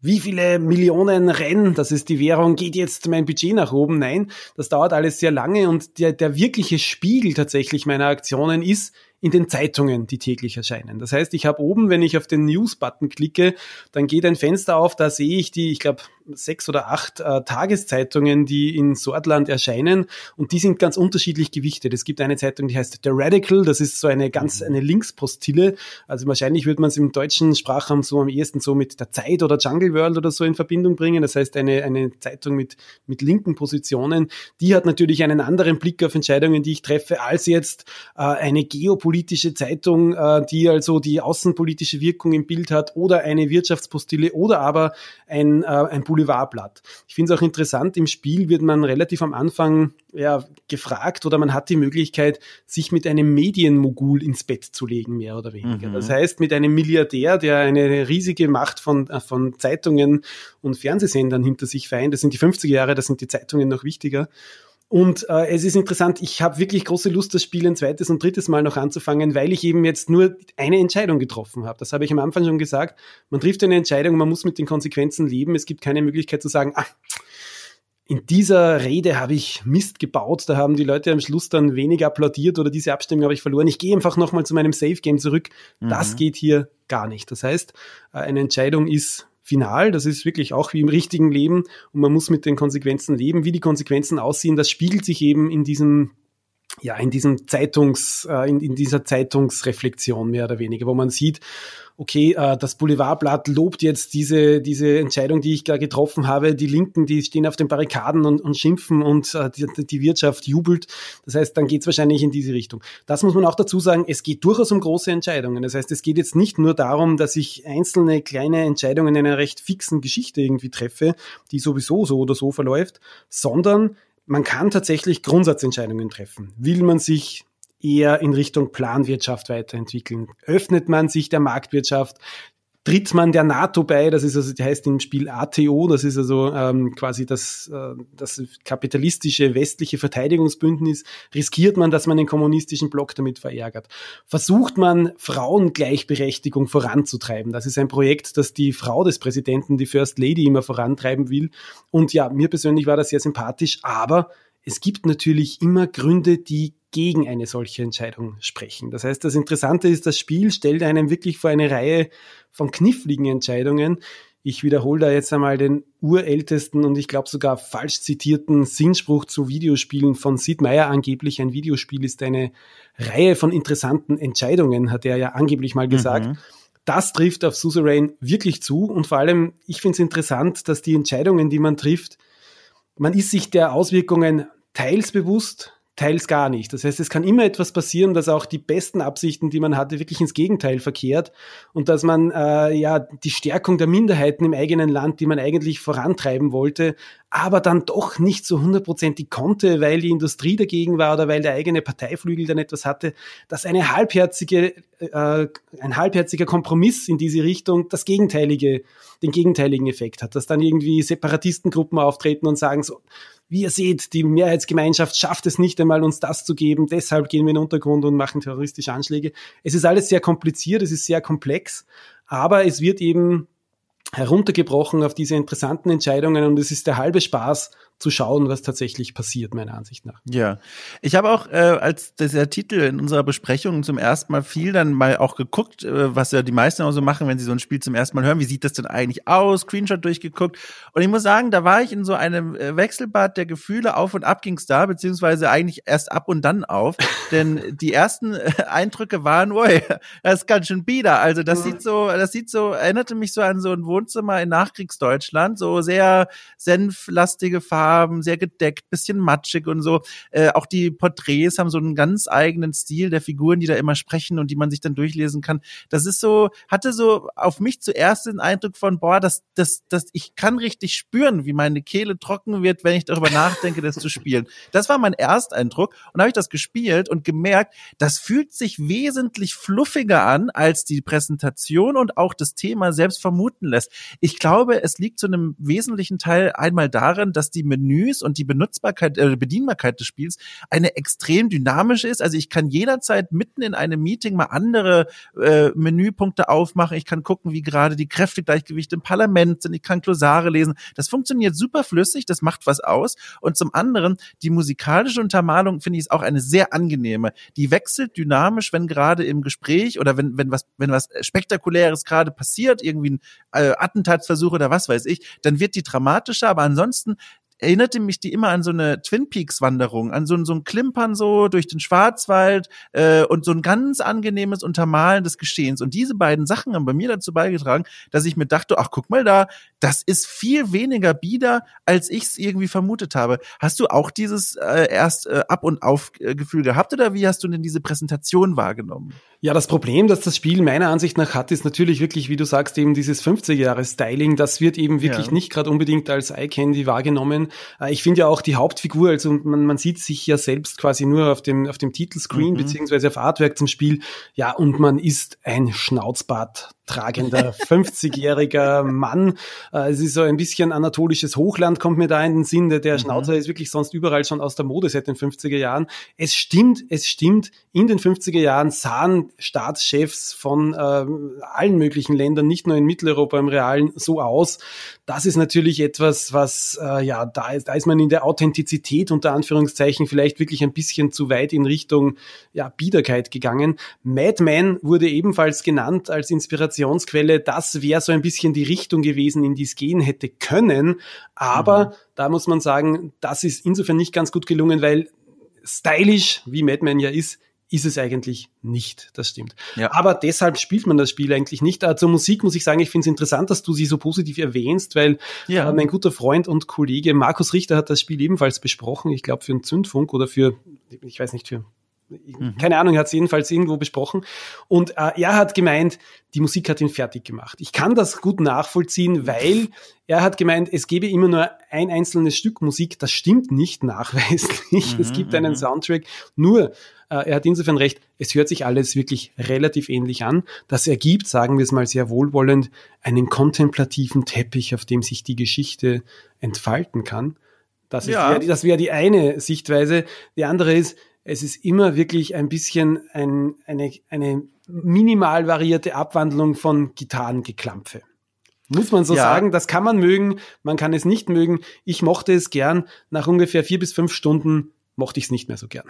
wie viele Millionen Rennen, das ist die Währung, geht jetzt mein Budget nach oben? Nein, das dauert alles sehr lange und der, der wirkliche Spiegel tatsächlich meiner Aktionen ist, in den Zeitungen, die täglich erscheinen. Das heißt, ich habe oben, wenn ich auf den News-Button klicke, dann geht ein Fenster auf, da sehe ich die, ich glaube, sechs oder acht äh, Tageszeitungen, die in Sortland erscheinen und die sind ganz unterschiedlich gewichtet. Es gibt eine Zeitung, die heißt The Radical, das ist so eine ganz mhm. eine Linkspostille. Also wahrscheinlich würde man es im deutschen Sprachraum so am ehesten so mit der Zeit oder Jungle World oder so in Verbindung bringen. Das heißt eine, eine Zeitung mit, mit linken Positionen. Die hat natürlich einen anderen Blick auf Entscheidungen, die ich treffe, als jetzt äh, eine geopolitische Zeitung, äh, die also die außenpolitische Wirkung im Bild hat oder eine Wirtschaftspostille oder aber ein, äh, ein Boulevardblatt. Ich finde es auch interessant, im Spiel wird man relativ am Anfang ja, gefragt oder man hat die Möglichkeit, sich mit einem Medienmogul ins Bett zu legen, mehr oder weniger. Mhm. Das heißt, mit einem Milliardär, der eine riesige Macht von, äh, von Zeitungen und Fernsehsendern hinter sich vereint, das sind die 50er Jahre, da sind die Zeitungen noch wichtiger. Und äh, es ist interessant, ich habe wirklich große Lust, das Spiel ein zweites und drittes Mal noch anzufangen, weil ich eben jetzt nur eine Entscheidung getroffen habe. Das habe ich am Anfang schon gesagt. Man trifft eine Entscheidung, man muss mit den Konsequenzen leben. Es gibt keine Möglichkeit zu sagen, ah, in dieser Rede habe ich Mist gebaut, da haben die Leute am Schluss dann wenig applaudiert oder diese Abstimmung habe ich verloren. Ich gehe einfach nochmal zu meinem Safe Game zurück. Mhm. Das geht hier gar nicht. Das heißt, äh, eine Entscheidung ist final. Das ist wirklich auch wie im richtigen Leben und man muss mit den Konsequenzen leben. Wie die Konsequenzen aussehen, das spiegelt sich eben in diesem ja, in diesem Zeitungs, äh, in, in dieser Zeitungsreflexion mehr oder weniger, wo man sieht, okay, äh, das Boulevardblatt lobt jetzt diese, diese Entscheidung, die ich da getroffen habe. Die Linken, die stehen auf den Barrikaden und, und schimpfen und äh, die, die Wirtschaft jubelt. Das heißt, dann geht es wahrscheinlich in diese Richtung. Das muss man auch dazu sagen, es geht durchaus um große Entscheidungen. Das heißt, es geht jetzt nicht nur darum, dass ich einzelne kleine Entscheidungen in einer recht fixen Geschichte irgendwie treffe, die sowieso so oder so verläuft, sondern man kann tatsächlich Grundsatzentscheidungen treffen. Will man sich eher in Richtung Planwirtschaft weiterentwickeln? Öffnet man sich der Marktwirtschaft? Tritt man der NATO bei? Das ist also, die heißt im Spiel ATO, das ist also ähm, quasi das, äh, das kapitalistische westliche Verteidigungsbündnis. Riskiert man, dass man den kommunistischen Block damit verärgert? Versucht man, Frauengleichberechtigung voranzutreiben? Das ist ein Projekt, das die Frau des Präsidenten, die First Lady, immer vorantreiben will. Und ja, mir persönlich war das sehr sympathisch, aber es gibt natürlich immer Gründe, die gegen eine solche Entscheidung sprechen. Das heißt, das Interessante ist, das Spiel stellt einem wirklich vor eine Reihe von kniffligen Entscheidungen. Ich wiederhole da jetzt einmal den urältesten und ich glaube sogar falsch zitierten Sinnspruch zu Videospielen von Sid Meier angeblich. Ein Videospiel ist eine Reihe von interessanten Entscheidungen, hat er ja angeblich mal gesagt. Mhm. Das trifft auf Suzerain wirklich zu und vor allem, ich finde es interessant, dass die Entscheidungen, die man trifft, man ist sich der Auswirkungen teils bewusst, teils gar nicht. Das heißt, es kann immer etwas passieren, dass auch die besten Absichten, die man hatte, wirklich ins Gegenteil verkehrt und dass man äh, ja die Stärkung der Minderheiten im eigenen Land, die man eigentlich vorantreiben wollte, aber dann doch nicht so hundertprozentig konnte, weil die Industrie dagegen war oder weil der eigene Parteiflügel dann etwas hatte, dass eine halbherzige, äh, ein halbherziger Kompromiss in diese Richtung das gegenteilige, den gegenteiligen Effekt hat, dass dann irgendwie Separatistengruppen auftreten und sagen so, wie ihr seht, die Mehrheitsgemeinschaft schafft es nicht einmal, uns das zu geben, deshalb gehen wir in den Untergrund und machen terroristische Anschläge. Es ist alles sehr kompliziert, es ist sehr komplex, aber es wird eben heruntergebrochen auf diese interessanten Entscheidungen und es ist der halbe Spaß, zu schauen, was tatsächlich passiert, meiner Ansicht nach. Ja, ich habe auch, äh, als dieser Titel in unserer Besprechung zum ersten Mal fiel, dann mal auch geguckt, äh, was ja die meisten auch so machen, wenn sie so ein Spiel zum ersten Mal hören. Wie sieht das denn eigentlich aus? Screenshot durchgeguckt. Und ich muss sagen, da war ich in so einem äh, Wechselbad der Gefühle. Auf und ab ging's da, beziehungsweise eigentlich erst ab und dann auf. Denn die ersten äh, Eindrücke waren, ui, das ist ganz schön bieder. Also das sieht so, das sieht so, erinnerte mich so an so ein Wohnzimmer in Nachkriegsdeutschland. So sehr senflastige Farben Farben, sehr gedeckt, bisschen matschig und so. Äh, auch die Porträts haben so einen ganz eigenen Stil der Figuren, die da immer sprechen und die man sich dann durchlesen kann. Das ist so, hatte so auf mich zuerst den Eindruck von, boah, das, das, das, ich kann richtig spüren, wie meine Kehle trocken wird, wenn ich darüber nachdenke, das zu spielen. Das war mein Ersteindruck und habe ich das gespielt und gemerkt, das fühlt sich wesentlich fluffiger an, als die Präsentation und auch das Thema selbst vermuten lässt. Ich glaube, es liegt zu einem wesentlichen Teil einmal darin, dass die Menüs und die Benutzbarkeit, äh, Bedienbarkeit des Spiels eine extrem dynamische ist. Also ich kann jederzeit mitten in einem Meeting mal andere äh, Menüpunkte aufmachen. Ich kann gucken, wie gerade die Kräftegleichgewichte im Parlament sind. Ich kann Klosare lesen. Das funktioniert super flüssig. Das macht was aus. Und zum anderen, die musikalische Untermalung finde ich ist auch eine sehr angenehme. Die wechselt dynamisch, wenn gerade im Gespräch oder wenn, wenn was, wenn was Spektakuläres gerade passiert, irgendwie ein äh, Attentatsversuch oder was weiß ich, dann wird die dramatischer. Aber ansonsten erinnerte mich die immer an so eine Twin Peaks Wanderung, an so, so ein Klimpern so durch den Schwarzwald äh, und so ein ganz angenehmes Untermalen des Geschehens. Und diese beiden Sachen haben bei mir dazu beigetragen, dass ich mir dachte, ach guck mal da, das ist viel weniger bieder, als ich es irgendwie vermutet habe. Hast du auch dieses äh, erst äh, Ab- und Auf-Gefühl gehabt oder wie hast du denn diese Präsentation wahrgenommen? Ja, das Problem, das das Spiel meiner Ansicht nach hat, ist natürlich wirklich, wie du sagst, eben dieses 50er-Jahre-Styling. Das wird eben wirklich ja. nicht gerade unbedingt als Eye-Candy wahrgenommen. Äh, ich finde ja auch die Hauptfigur, also man, man sieht sich ja selbst quasi nur auf dem, auf dem Titelscreen mhm. beziehungsweise auf Artwork zum Spiel. Ja, und man ist ein Schnauzbart tragender 50-jähriger Mann. Äh, es ist so ein bisschen anatolisches Hochland, kommt mir da in den Sinn. Der, der mhm. Schnauzer ist wirklich sonst überall schon aus der Mode seit den 50er Jahren. Es stimmt, es stimmt. In den 50er Jahren sahen Staatschefs von äh, allen möglichen Ländern, nicht nur in Mitteleuropa im Realen, so aus. Das ist natürlich etwas, was, äh, ja, da ist, da ist man in der Authentizität unter Anführungszeichen vielleicht wirklich ein bisschen zu weit in Richtung, ja, Biederkeit gegangen. Madman wurde ebenfalls genannt als Inspiration Inspirationsquelle, das wäre so ein bisschen die Richtung gewesen, in die es gehen hätte können. Aber mhm. da muss man sagen, das ist insofern nicht ganz gut gelungen, weil stylisch, wie Madman ja ist, ist es eigentlich nicht, das stimmt. Ja. Aber deshalb spielt man das Spiel eigentlich nicht. Äh, zur Musik muss ich sagen, ich finde es interessant, dass du sie so positiv erwähnst, weil ja. äh, mein guter Freund und Kollege Markus Richter hat das Spiel ebenfalls besprochen, ich glaube für einen Zündfunk oder für, ich weiß nicht, für Mhm. Keine Ahnung, er hat es jedenfalls irgendwo besprochen. Und äh, er hat gemeint, die Musik hat ihn fertig gemacht. Ich kann das gut nachvollziehen, weil er hat gemeint, es gebe immer nur ein einzelnes Stück Musik. Das stimmt nicht nachweislich. Mhm, es gibt einen mhm. Soundtrack. Nur, äh, er hat insofern recht, es hört sich alles wirklich relativ ähnlich an. Das ergibt, sagen wir es mal sehr wohlwollend, einen kontemplativen Teppich, auf dem sich die Geschichte entfalten kann. Das, ja. das wäre die eine Sichtweise. Die andere ist, es ist immer wirklich ein bisschen ein, eine, eine minimal variierte Abwandlung von Gitarrengeklampfe. Muss man so ja. sagen, das kann man mögen, man kann es nicht mögen. Ich mochte es gern. Nach ungefähr vier bis fünf Stunden mochte ich es nicht mehr so gern.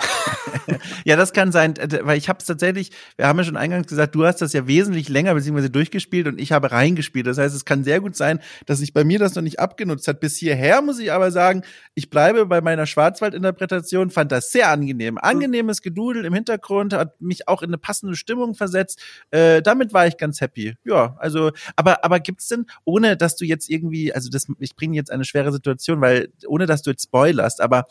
ja, das kann sein, weil ich habe es tatsächlich, wir haben ja schon eingangs gesagt, du hast das ja wesentlich länger beziehungsweise durchgespielt und ich habe reingespielt. Das heißt, es kann sehr gut sein, dass sich bei mir das noch nicht abgenutzt hat. Bis hierher muss ich aber sagen, ich bleibe bei meiner Schwarzwald-Interpretation, fand das sehr angenehm. Angenehmes Gedudel im Hintergrund, hat mich auch in eine passende Stimmung versetzt. Äh, damit war ich ganz happy. Ja, also, aber, aber gibt's denn, ohne dass du jetzt irgendwie, also das, ich bringe jetzt eine schwere Situation, weil, ohne dass du jetzt spoilerst, aber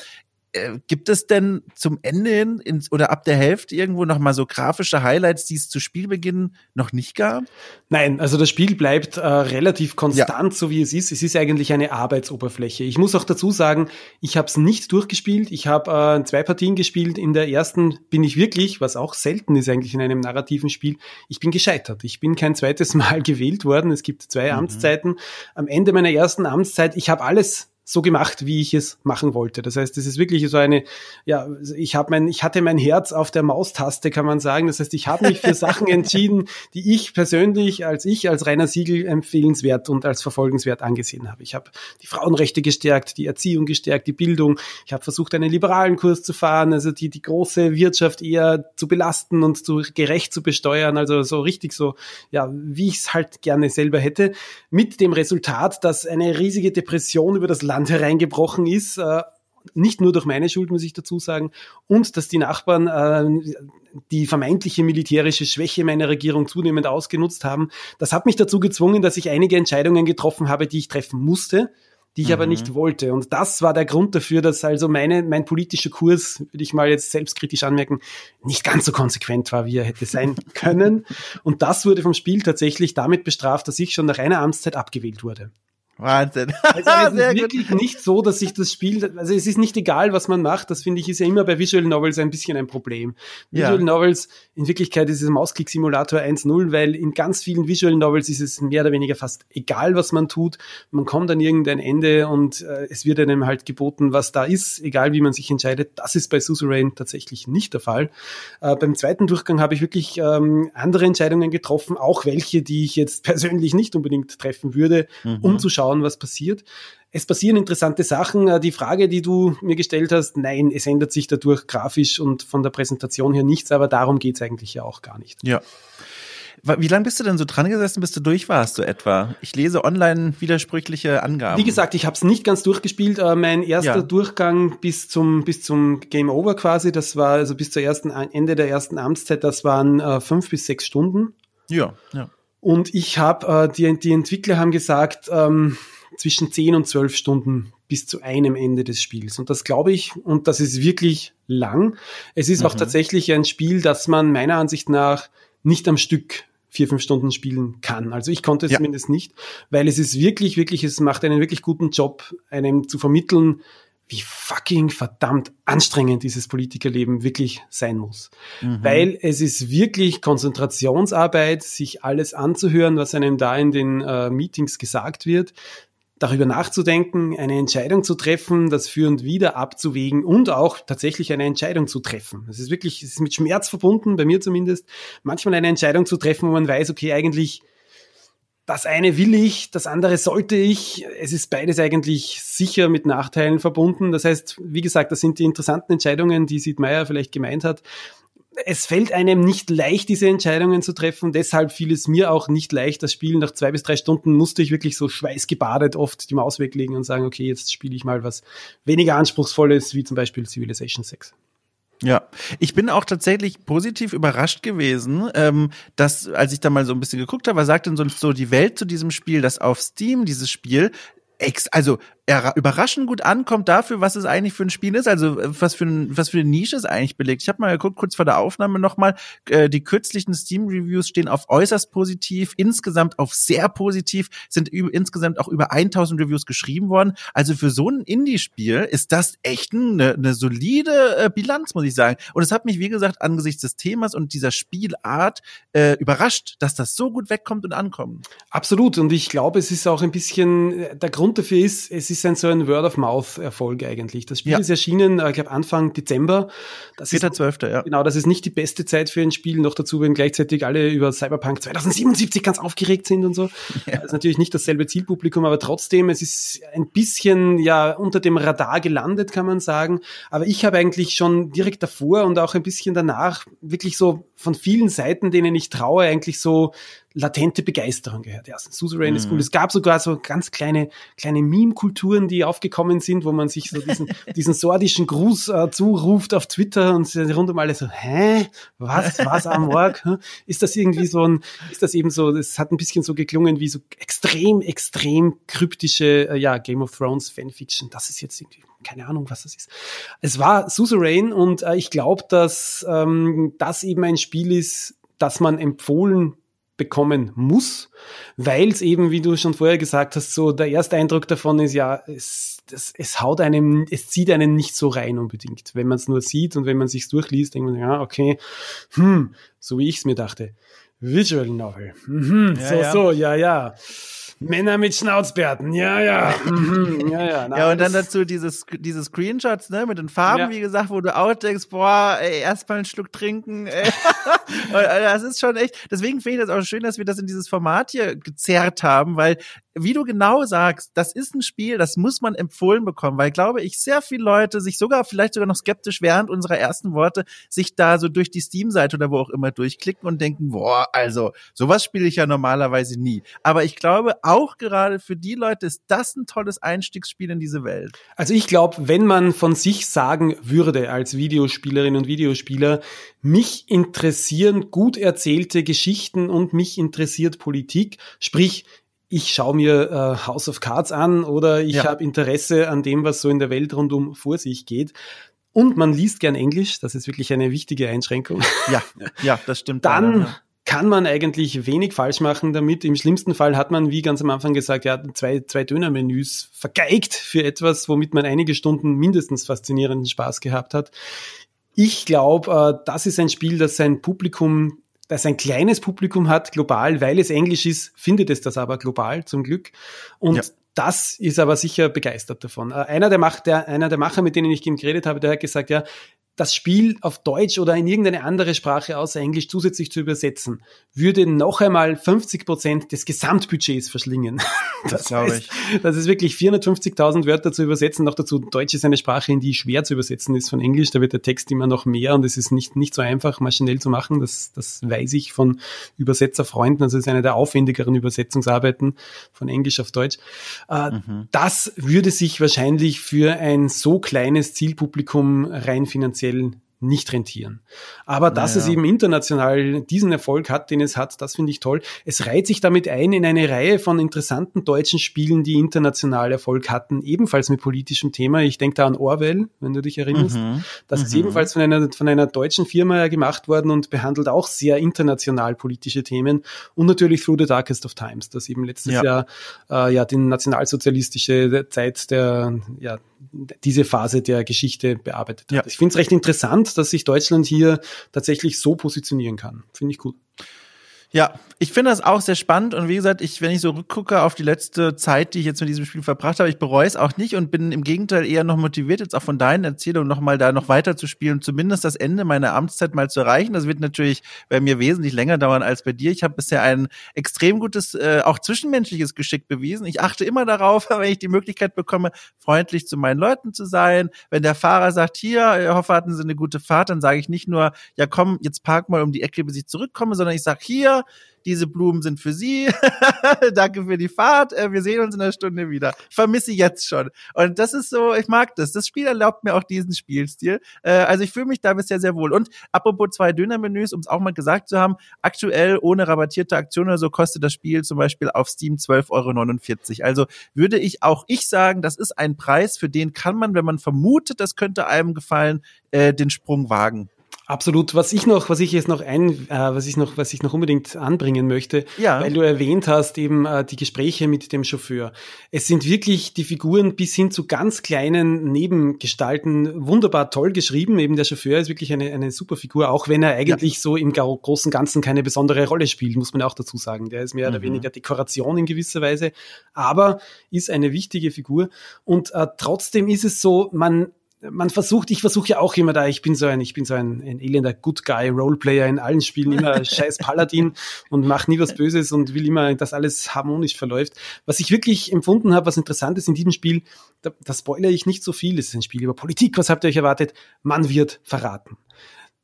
äh, gibt es denn zum Ende hin ins, oder ab der Hälfte irgendwo noch mal so grafische Highlights, die es zu Spielbeginn noch nicht gab? Nein, also das Spiel bleibt äh, relativ konstant, ja. so wie es ist. Es ist eigentlich eine Arbeitsoberfläche. Ich muss auch dazu sagen, ich habe es nicht durchgespielt. Ich habe äh, zwei Partien gespielt. In der ersten bin ich wirklich, was auch selten ist eigentlich in einem narrativen Spiel, ich bin gescheitert. Ich bin kein zweites Mal gewählt worden. Es gibt zwei mhm. Amtszeiten. Am Ende meiner ersten Amtszeit, ich habe alles so gemacht, wie ich es machen wollte. Das heißt, es ist wirklich so eine, ja, ich habe mein, ich hatte mein Herz auf der Maustaste, kann man sagen. Das heißt, ich habe mich für Sachen entschieden, die ich persönlich als ich als Rainer Siegel empfehlenswert und als verfolgenswert angesehen habe. Ich habe die Frauenrechte gestärkt, die Erziehung gestärkt, die Bildung. Ich habe versucht, einen liberalen Kurs zu fahren, also die die große Wirtschaft eher zu belasten und zu gerecht zu besteuern, also so richtig so, ja, wie ich es halt gerne selber hätte, mit dem Resultat, dass eine riesige Depression über das Land Land hereingebrochen ist. Äh, nicht nur durch meine Schuld, muss ich dazu sagen, und dass die Nachbarn äh, die vermeintliche militärische Schwäche meiner Regierung zunehmend ausgenutzt haben. Das hat mich dazu gezwungen, dass ich einige Entscheidungen getroffen habe, die ich treffen musste, die ich mhm. aber nicht wollte. Und das war der Grund dafür, dass also meine, mein politischer Kurs, würde ich mal jetzt selbstkritisch anmerken, nicht ganz so konsequent war, wie er hätte sein können. Und das wurde vom Spiel tatsächlich damit bestraft, dass ich schon nach einer Amtszeit abgewählt wurde. Wahnsinn. Also es ist wirklich gut. nicht so, dass sich das Spiel, also es ist nicht egal, was man macht. Das finde ich ist ja immer bei Visual Novels ein bisschen ein Problem. Visual ja. Novels, in Wirklichkeit ist es Mausklick-Simulator 1.0, weil in ganz vielen Visual Novels ist es mehr oder weniger fast egal, was man tut. Man kommt an irgendein Ende und äh, es wird einem halt geboten, was da ist, egal wie man sich entscheidet. Das ist bei Suzerain tatsächlich nicht der Fall. Äh, beim zweiten Durchgang habe ich wirklich ähm, andere Entscheidungen getroffen, auch welche, die ich jetzt persönlich nicht unbedingt treffen würde, mhm. um zu schauen, schauen, was passiert. Es passieren interessante Sachen. Äh, die Frage, die du mir gestellt hast, nein, es ändert sich dadurch grafisch und von der Präsentation her nichts, aber darum geht es eigentlich ja auch gar nicht. Ja. Wie lange bist du denn so dran gesessen, bis du durch warst, so etwa? Ich lese online widersprüchliche Angaben. Wie gesagt, ich habe es nicht ganz durchgespielt. Äh, mein erster ja. Durchgang bis zum, bis zum Game Over quasi, das war also bis zur ersten, Ende der ersten Amtszeit, das waren äh, fünf bis sechs Stunden. Ja, ja. Und ich habe, äh, die, die Entwickler haben gesagt, ähm, zwischen 10 und 12 Stunden bis zu einem Ende des Spiels. Und das glaube ich, und das ist wirklich lang. Es ist mhm. auch tatsächlich ein Spiel, das man meiner Ansicht nach nicht am Stück vier, fünf Stunden spielen kann. Also ich konnte es ja. zumindest nicht, weil es ist wirklich, wirklich, es macht einen wirklich guten Job, einem zu vermitteln, wie fucking verdammt anstrengend dieses Politikerleben wirklich sein muss. Mhm. Weil es ist wirklich Konzentrationsarbeit, sich alles anzuhören, was einem da in den äh, Meetings gesagt wird, darüber nachzudenken, eine Entscheidung zu treffen, das für und wieder abzuwägen und auch tatsächlich eine Entscheidung zu treffen. Es ist wirklich, es ist mit Schmerz verbunden, bei mir zumindest, manchmal eine Entscheidung zu treffen, wo man weiß, okay, eigentlich das eine will ich, das andere sollte ich. Es ist beides eigentlich sicher mit Nachteilen verbunden. Das heißt, wie gesagt, das sind die interessanten Entscheidungen, die Sid Meier vielleicht gemeint hat. Es fällt einem nicht leicht, diese Entscheidungen zu treffen. Deshalb fiel es mir auch nicht leicht. Das Spiel nach zwei bis drei Stunden musste ich wirklich so schweißgebadet oft die Maus weglegen und sagen, okay, jetzt spiele ich mal was weniger anspruchsvolles, wie zum Beispiel Civilization 6. Ja, ich bin auch tatsächlich positiv überrascht gewesen, ähm, dass, als ich da mal so ein bisschen geguckt habe, was sagt denn sonst so die Welt zu diesem Spiel, dass auf Steam dieses Spiel ex, also überraschend gut ankommt dafür, was es eigentlich für ein Spiel ist, also äh, was für, ein, was für eine Nische es eigentlich belegt. Ich habe mal geguckt, kurz vor der Aufnahme nochmal, äh, die kürzlichen Steam-Reviews stehen auf äußerst positiv, insgesamt auf sehr positiv, sind insgesamt auch über 1000 Reviews geschrieben worden. Also für so ein Indie-Spiel ist das echt eine, eine solide äh, Bilanz, muss ich sagen. Und es hat mich, wie gesagt, angesichts des Themas und dieser Spielart äh, überrascht, dass das so gut wegkommt und ankommt. Absolut. Und ich glaube, es ist auch ein bisschen, äh, der Grund dafür ist, es ist ist ein so ein Word-of-Mouth-Erfolg eigentlich. Das Spiel Ja. ist erschienen, äh, ich glaube Anfang Dezember. Das ist 4.12., ja. Genau, das ist nicht die beste Zeit für ein Spiel. Noch dazu, wenn gleichzeitig alle über Cyberpunk 2077 ganz aufgeregt sind und so. Ja. Das ist natürlich nicht dasselbe Zielpublikum, aber trotzdem, es ist ein bisschen ja unter dem Radar gelandet, kann man sagen. Aber ich habe eigentlich schon direkt davor und auch ein bisschen danach wirklich so von vielen Seiten, denen ich traue, eigentlich so latente Begeisterung gehört. Ja, Suzerain ist Mhm. cool. Es gab sogar so ganz kleine, kleine Meme-Kulturen, die aufgekommen sind, wo man sich so diesen, diesen sordischen Gruß äh, zuruft auf Twitter und sie rund um alle so, hä? Was? Was am Morg? Hä? Ist das irgendwie so ein, ist das eben so, das hat ein bisschen so geklungen wie so extrem, extrem kryptische, äh, ja, Game of Thrones Fanfiction. Das ist jetzt irgendwie, keine Ahnung, was das ist. Es war Suzerain und äh, ich glaube, dass ähm, das eben ein Spiel ist, das man empfohlen bekommen muss, weil es eben, wie du schon vorher gesagt hast, so der erste Eindruck davon ist ja, es, das, es haut einem, es zieht einen nicht so rein unbedingt. Wenn man es nur sieht und wenn man sich's durchliest, denkt man, ja, okay, hm, so wie ich es mir dachte. Visual Novel. Mhm, Ja, so, ja. so, ja, ja. Männer mit Schnauzbärten, ja, ja. Mhm, ja, ja. Na, Ja, und dann dazu dieses, diese Screenshots, ne, mit den Farben, Ja. wie gesagt, wo du auch denkst, boah, ey, erstmal einen Schluck trinken, ey. äh, das ist schon echt, deswegen finde ich das auch schön, dass wir das in dieses Format hier gezerrt haben, weil, wie du genau sagst, das ist ein Spiel, das muss man empfohlen bekommen, weil, glaube ich, sehr viele Leute sich sogar, vielleicht sogar noch skeptisch während unserer ersten Worte, sich da so durch die Steam-Seite oder wo auch immer durchklicken und denken, boah, also, sowas spiele ich ja normalerweise nie. Aber ich glaube, auch gerade für die Leute ist das ein tolles Einstiegsspiel in diese Welt. Also ich glaube, wenn man von sich sagen würde als Videospielerin und Videospieler, mich interessieren gut erzählte Geschichten und mich interessiert Politik, sprich, ich schaue mir äh, House of Cards an oder ich Ja. habe Interesse an dem, was so in der Welt rundum vor sich geht. Und man liest gern Englisch, das ist wirklich eine wichtige Einschränkung. Ja, ja, das stimmt. dann leider, ja. kann man eigentlich wenig falsch machen damit. Im schlimmsten Fall hat man, wie ganz am Anfang gesagt, ja, zwei, zwei Dönermenüs vergeigt für etwas, womit man einige Stunden mindestens faszinierenden Spaß gehabt hat. Ich glaube, äh, das ist ein Spiel, das sein Publikum, das ein kleines Publikum hat, global, weil es Englisch ist, findet es das aber global, zum Glück. Und Ja. das ist aber sicher begeistert davon. Äh, Einer der, Mach, der, einer der Macher, mit denen ich geredet habe, der hat gesagt, ja, das Spiel auf Deutsch oder in irgendeine andere Sprache außer Englisch zusätzlich zu übersetzen, würde noch einmal 50 Prozent des Gesamtbudgets verschlingen. Das glaube heißt, Das ist wirklich 450.000 Wörter zu übersetzen. Noch dazu, Deutsch ist eine Sprache, in die schwer zu übersetzen ist von Englisch. Da wird der Text immer noch mehr und es ist nicht, nicht so einfach, maschinell zu machen. Das, das weiß ich von Übersetzerfreunden. Also es ist eine der aufwendigeren Übersetzungsarbeiten von Englisch auf Deutsch. Äh, Mhm. Das würde sich wahrscheinlich für ein so kleines Zielpublikum rein finanziell nicht rentieren. Aber dass Naja. es eben international diesen Erfolg hat, den es hat, das finde ich toll. Es reiht sich damit ein in eine Reihe von interessanten deutschen Spielen, die international Erfolg hatten, ebenfalls mit politischem Thema. Ich denke da an Orwell, wenn du dich erinnerst. Mhm. Das ist Mhm. ebenfalls von einer, von einer deutschen Firma gemacht worden und behandelt auch sehr international politische Themen. Und natürlich Through the Darkest of Times, das eben letztes Ja. Jahr äh, ja die nationalsozialistische Zeit der, ja, diese Phase der Geschichte bearbeitet hat. Ja. Ich finde es recht interessant, dass sich Deutschland hier tatsächlich so positionieren kann. Finde ich gut. Ja, ich finde das auch sehr spannend und wie gesagt, ich, wenn ich so rückgucke auf die letzte Zeit, die ich jetzt mit diesem Spiel verbracht habe, ich bereue es auch nicht und bin im Gegenteil eher noch motiviert, jetzt auch von deinen Erzählungen nochmal da noch weiter zu spielen, zumindest das Ende meiner Amtszeit mal zu erreichen. Das wird natürlich bei mir wesentlich länger dauern als bei dir. Ich habe bisher ein extrem gutes, äh, auch zwischenmenschliches Geschick bewiesen. Ich achte immer darauf, wenn ich die Möglichkeit bekomme, freundlich zu meinen Leuten zu sein. Wenn der Fahrer sagt, hier, ich hoffe, hatten Sie eine gute Fahrt, dann sage ich nicht nur, ja komm, jetzt park mal um die Ecke, bis ich zurückkomme, sondern ich sage, hier, diese Blumen sind für Sie. Danke für die Fahrt. Äh, Wir sehen uns in einer Stunde wieder. Ich vermisse Sie jetzt schon. Und das ist so, ich mag das. Das Spiel erlaubt mir auch diesen Spielstil. Äh, Also ich fühle mich da bisher sehr wohl. Und apropos zwei Dönermenüs, um es auch mal gesagt zu haben, aktuell ohne rabattierte Aktion oder so kostet das Spiel zum Beispiel auf Steam 12,49 Euro. Also würde ich auch ich sagen, das ist ein Preis, für den kann man, wenn man vermutet, das könnte einem gefallen, äh, den Sprung wagen. Absolut. Was ich noch, was ich jetzt noch ein, äh, was ich noch, was ich noch unbedingt anbringen möchte, ja. weil du erwähnt hast eben äh, die Gespräche mit dem Chauffeur. Es sind wirklich die Figuren bis hin zu ganz kleinen Nebengestalten wunderbar toll geschrieben. Eben der Chauffeur ist wirklich eine, eine super Figur, auch wenn er eigentlich ja. so im großen Ganzen keine besondere Rolle spielt, muss man auch dazu sagen. Der ist mehr mhm. oder weniger Dekoration in gewisser Weise, aber ist eine wichtige Figur. Und äh, trotzdem ist es so, man man versucht, ich versuche ja auch immer da, ich bin so ein, ich bin so ein, ein elender Good Guy Roleplayer in allen Spielen, immer scheiß Paladin und mache nie was Böses und will immer, dass alles harmonisch verläuft. Was ich wirklich empfunden habe, was interessant ist in diesem Spiel, da, da spoilere ich nicht so viel, es ist ein Spiel über Politik, was habt ihr euch erwartet? Man wird verraten.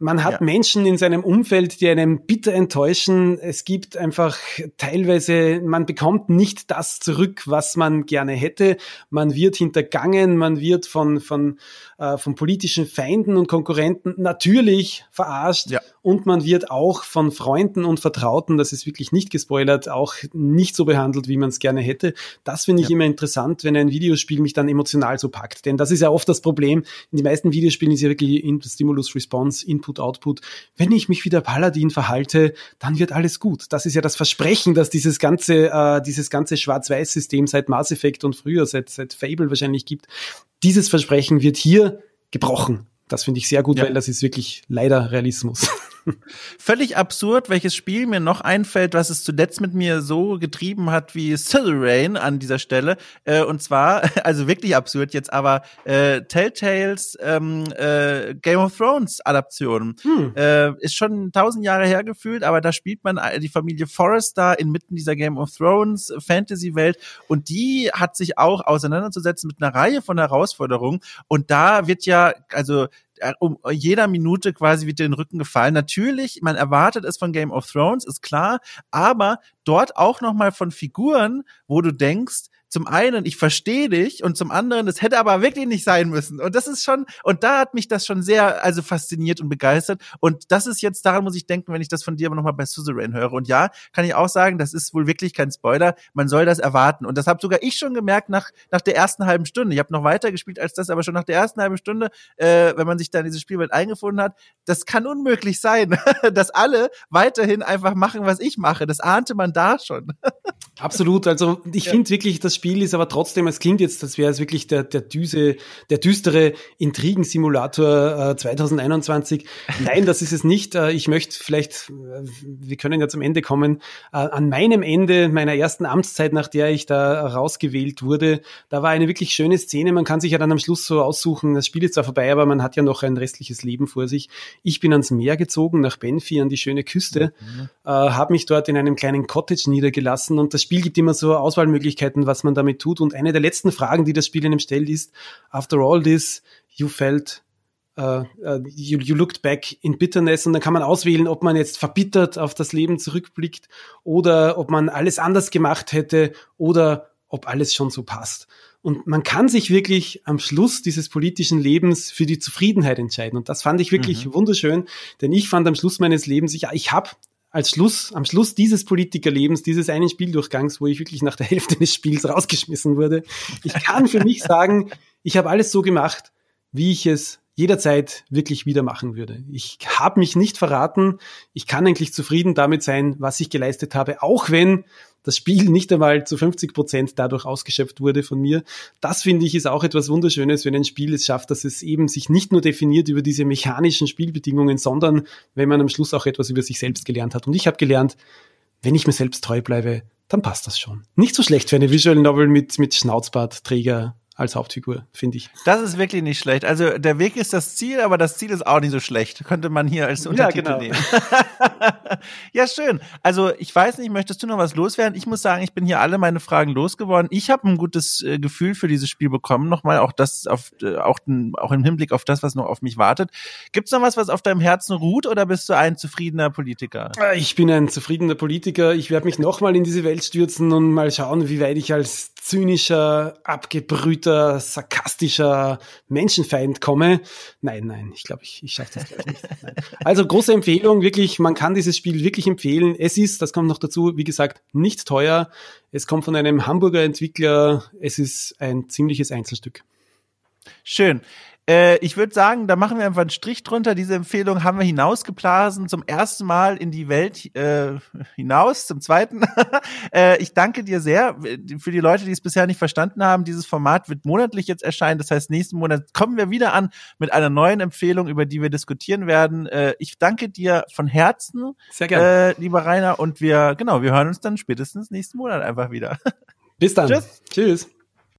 Man hat ja. Menschen in seinem Umfeld, die einem bitter enttäuschen. Es gibt einfach teilweise, man bekommt nicht das zurück, was man gerne hätte. Man wird hintergangen, man wird von, von, äh, von politischen Feinden und Konkurrenten natürlich verarscht. Ja. Und man wird auch von Freunden und Vertrauten, das ist wirklich nicht gespoilert, auch nicht so behandelt, wie man es gerne hätte. Das finde ich ja. immer interessant, wenn ein Videospiel mich dann emotional so packt. Denn das ist ja oft das Problem. In den meisten Videospielen ist ja wirklich Stimulus Response, Input Output. Wenn ich mich wie der Paladin verhalte, dann wird alles gut. Das ist ja das Versprechen, dass dieses ganze, äh, dieses ganze Schwarz-Weiß-System seit Mass Effect und früher, seit, seit Fable wahrscheinlich gibt. Dieses Versprechen wird hier gebrochen. Das finde ich sehr gut, ja. weil das ist wirklich leider Realismus. Völlig absurd, welches Spiel mir noch einfällt, was es zuletzt mit mir so getrieben hat wie Rain an dieser Stelle. Äh, und zwar, also wirklich absurd jetzt, aber äh, Telltales ähm, äh, Game of Thrones Adaption. Hm. Äh, ist schon tausend Jahre her gefühlt, aber da spielt man die Familie Forrester inmitten dieser Game of Thrones Fantasy-Welt und die hat sich auch auseinanderzusetzen mit einer Reihe von Herausforderungen. Und da wird ja, also äh, um jeder Minute quasi wird den Rücken gefallen. Natürlich, man erwartet es von Game of Thrones, ist klar, aber dort auch noch mal von Figuren, wo du denkst, zum einen, ich verstehe dich und zum anderen, es hätte aber wirklich nicht sein müssen. Und das ist schon, und da hat mich das schon sehr, also fasziniert und begeistert. Und das ist jetzt, daran muss ich denken, wenn ich das von dir aber nochmal bei Suzerain höre. Und ja, kann ich auch sagen, das ist wohl wirklich kein Spoiler. Man soll das erwarten. Und das habe sogar ich schon gemerkt nach, nach der ersten halben Stunde. Ich habe noch weiter gespielt als das, aber schon nach der ersten halben Stunde, äh, wenn man sich da in diese Spielwelt eingefunden hat, das kann unmöglich sein, dass alle weiterhin einfach machen, was ich mache. Das ahnte man da schon. Absolut. Also ich ja. finde wirklich, das Spiel ist aber trotzdem, es klingt jetzt, das wäre es wirklich der, der düse, der düstere Intrigensimulator äh, 2021. Nein, das ist es nicht. Äh, ich möchte vielleicht, äh, wir können ja zum Ende kommen, äh, an meinem Ende meiner ersten Amtszeit, nach der ich da rausgewählt wurde, da war eine wirklich schöne Szene. Man kann sich ja dann am Schluss so aussuchen, das Spiel ist zwar vorbei, aber man hat ja noch ein restliches Leben vor sich. Ich bin ans Meer gezogen, nach Benfi, an die schöne Küste, mhm. äh, habe mich dort in einem kleinen Cottage niedergelassen und das Spiel gibt immer so Auswahlmöglichkeiten, was man damit tut. Und eine der letzten Fragen, die das Spiel einem stellt, ist, after all this, you felt Uh, you, you looked back in bitterness und dann kann man auswählen, ob man jetzt verbittert auf das Leben zurückblickt oder ob man alles anders gemacht hätte oder ob alles schon so passt. Und man kann sich wirklich am Schluss dieses politischen Lebens für die Zufriedenheit entscheiden. Und das fand ich wirklich mhm. wunderschön, denn ich fand am Schluss meines Lebens, ja, ich habe als Schluss, am Schluss dieses Politikerlebens, dieses einen Spieldurchgangs, wo ich wirklich nach der Hälfte des Spiels rausgeschmissen wurde, ich kann für mich sagen, ich habe alles so gemacht, wie ich es jederzeit wirklich wieder machen würde. Ich habe mich nicht verraten. Ich kann eigentlich zufrieden damit sein, was ich geleistet habe, auch wenn das Spiel nicht einmal zu 50 Prozent dadurch ausgeschöpft wurde von mir. Das finde ich ist auch etwas Wunderschönes, wenn ein Spiel es schafft, dass es eben sich nicht nur definiert über diese mechanischen Spielbedingungen, sondern wenn man am Schluss auch etwas über sich selbst gelernt hat. Und ich habe gelernt, wenn ich mir selbst treu bleibe, dann passt das schon. Nicht so schlecht für eine Visual Novel mit, mit Schnauzbartträger als Hauptfigur, finde ich. Das ist wirklich nicht schlecht. Also der Weg ist das Ziel, aber das Ziel ist auch nicht so schlecht. Könnte man hier als Untertitel ja, genau. nehmen. ja, schön. Also ich weiß nicht, möchtest du noch was loswerden? Ich muss sagen, ich bin hier alle meine Fragen losgeworden. Ich habe ein gutes äh, Gefühl für dieses Spiel bekommen. Nochmal auch das auf äh, auch, auch im Hinblick auf das, was noch auf mich wartet. Gibt's noch was, was auf deinem Herzen ruht, oder bist du ein zufriedener Politiker? Ich bin ein zufriedener Politiker. Ich werde mich nochmal in diese Welt stürzen und mal schauen, wie weit ich als zynischer, abgebrühter, sarkastischer Menschenfeind komme. Nein, nein, ich glaube, ich, ich schaffe das nicht. Also große Empfehlung, wirklich, man kann dieses Spiel wirklich empfehlen. Es ist, das kommt noch dazu, wie gesagt, nicht teuer. Es kommt von einem Hamburger Entwickler. Es ist ein ziemliches Einzelstück. Schön. Äh, ich würde sagen, da machen wir einfach einen Strich drunter. Diese Empfehlung haben wir hinausgeblasen, zum ersten Mal in die Welt äh, hinaus, zum zweiten. äh, ich danke dir sehr. Für die Leute, die es bisher nicht verstanden haben, dieses Format wird monatlich jetzt erscheinen. Das heißt, nächsten Monat kommen wir wieder an mit einer neuen Empfehlung, über die wir diskutieren werden. Äh, ich danke dir von Herzen, sehr gerne. Äh, lieber Rainer. Und wir, genau, wir hören uns dann spätestens nächsten Monat einfach wieder. Bis dann. Tschüss. Tschüss.